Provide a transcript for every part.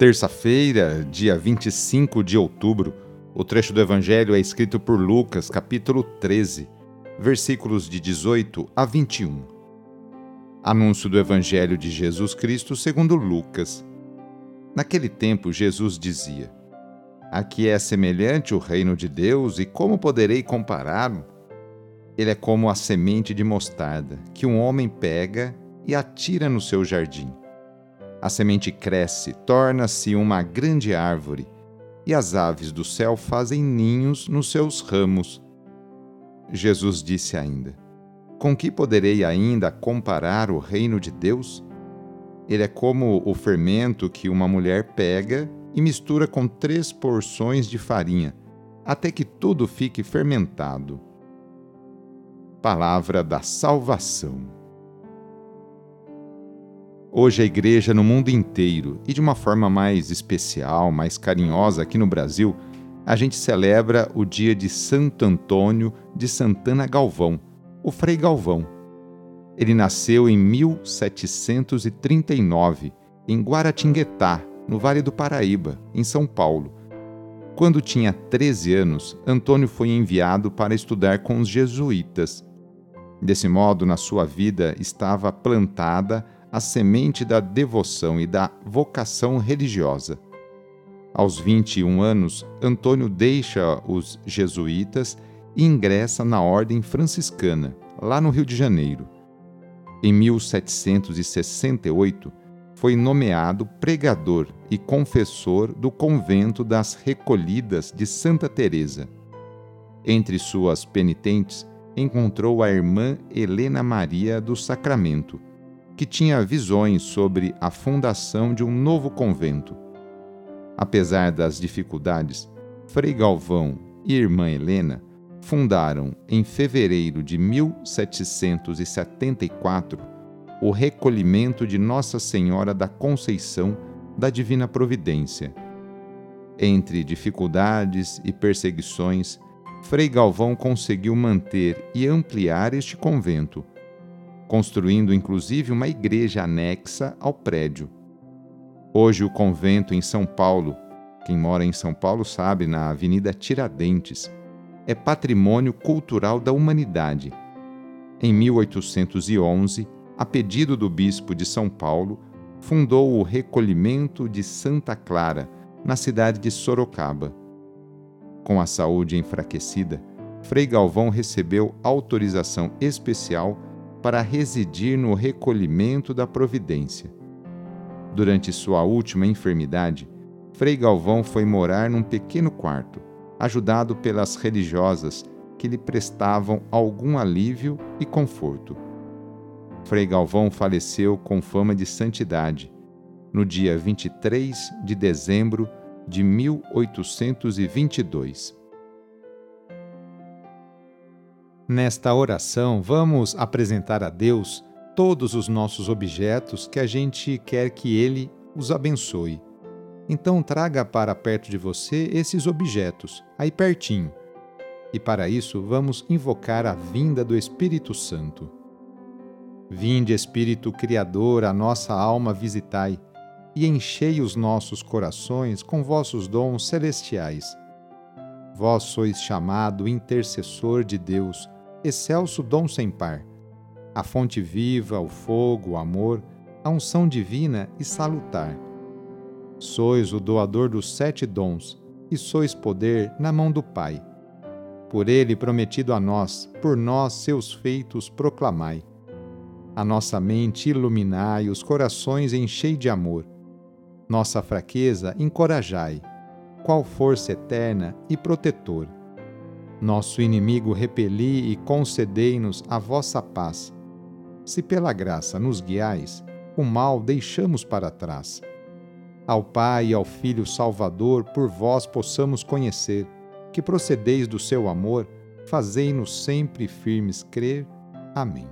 Terça-feira, dia 25 de outubro, o trecho do Evangelho é escrito por Lucas, capítulo 13, versículos de 18 a 21. Anúncio do Evangelho de Jesus Cristo segundo Lucas. Naquele tempo, Jesus dizia: Aqui é semelhante o reino de Deus e como poderei compará-lo? Ele é como a semente de mostarda que um homem pega e atira no seu jardim a semente cresce, torna-se uma grande árvore, e as aves do céu fazem ninhos nos seus ramos. Jesus disse ainda: Com que poderei ainda comparar o reino de Deus? Ele é como o fermento que uma mulher pega e mistura com três porções de farinha, até que tudo fique fermentado. Palavra da Salvação. Hoje a igreja no mundo inteiro, e de uma forma mais especial, mais carinhosa aqui no Brasil, a gente celebra o dia de Santo Antônio de Santana Galvão, o Frei Galvão. Ele nasceu em 1739, em Guaratinguetá, no Vale do Paraíba, em São Paulo. Quando tinha 13 anos, Antônio foi enviado para estudar com os jesuítas. Desse modo, na sua vida estava plantada a semente da devoção e da vocação religiosa. Aos 21 anos, Antônio deixa os jesuítas e ingressa na Ordem Franciscana, lá no Rio de Janeiro. Em 1768, foi nomeado pregador e confessor do convento das Recolhidas de Santa Teresa. Entre suas penitentes, encontrou a irmã Helena Maria do Sacramento, que tinha visões sobre a fundação de um novo convento. Apesar das dificuldades, Frei Galvão e Irmã Helena fundaram, em fevereiro de 1774, o recolhimento de Nossa Senhora da Conceição da Divina Providência. Entre dificuldades e perseguições, Frei Galvão conseguiu manter e ampliar este convento construindo inclusive uma igreja anexa ao prédio. Hoje, o convento em São Paulo, quem mora em São Paulo sabe, na Avenida Tiradentes, é patrimônio cultural da humanidade. Em 1811, a pedido do bispo de São Paulo, fundou o recolhimento de Santa Clara, na cidade de Sorocaba. Com a saúde enfraquecida, Frei Galvão recebeu autorização especial para residir no recolhimento da providência. Durante sua última enfermidade, Frei Galvão foi morar num pequeno quarto, ajudado pelas religiosas que lhe prestavam algum alívio e conforto. Frei Galvão faleceu com fama de santidade no dia 23 de dezembro de 1822. Nesta oração, vamos apresentar a Deus todos os nossos objetos que a gente quer que Ele os abençoe. Então, traga para perto de você esses objetos, aí pertinho. E para isso, vamos invocar a vinda do Espírito Santo. Vinde, Espírito Criador, a nossa alma visitai, e enchei os nossos corações com vossos dons celestiais. Vós sois chamado intercessor de Deus excelso dom sem par, a fonte viva, o fogo, o amor, a unção divina e salutar. Sois o doador dos sete dons, e sois poder na mão do Pai, por ele prometido a nós, por nós seus feitos proclamai. A nossa mente iluminai, os corações enchei de amor. Nossa fraqueza encorajai, qual força eterna e protetor. Nosso inimigo repeli e concedei-nos a vossa paz. Se pela graça nos guiais, o mal deixamos para trás. Ao Pai e ao Filho Salvador, por vós possamos conhecer que procedeis do seu amor, fazei-nos sempre firmes crer. Amém.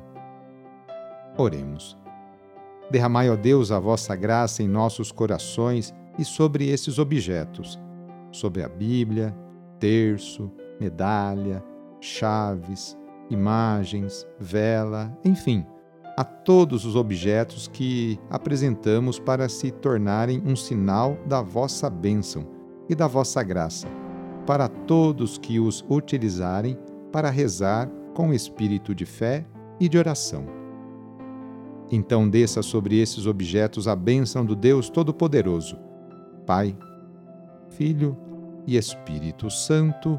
Oremos. Derramai, ó Deus, a vossa graça em nossos corações e sobre esses objetos, sobre a Bíblia, terço, medalha, chaves, imagens, vela, enfim, a todos os objetos que apresentamos para se tornarem um sinal da vossa bênção e da vossa graça para todos que os utilizarem para rezar com espírito de fé e de oração. Então desça sobre esses objetos a bênção do Deus Todo-Poderoso, Pai, Filho e Espírito Santo.